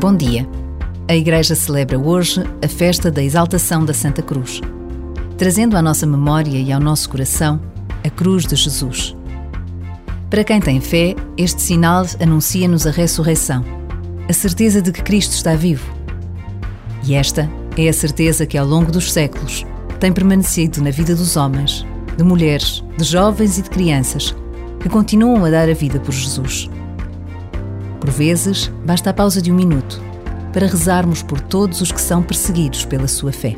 Bom dia. A Igreja celebra hoje a festa da exaltação da Santa Cruz, trazendo à nossa memória e ao nosso coração a cruz de Jesus. Para quem tem fé, este sinal anuncia-nos a ressurreição, a certeza de que Cristo está vivo. E esta é a certeza que ao longo dos séculos tem permanecido na vida dos homens, de mulheres, de jovens e de crianças que continuam a dar a vida por Jesus. Por vezes, basta a pausa de um minuto para rezarmos por todos os que são perseguidos pela sua fé.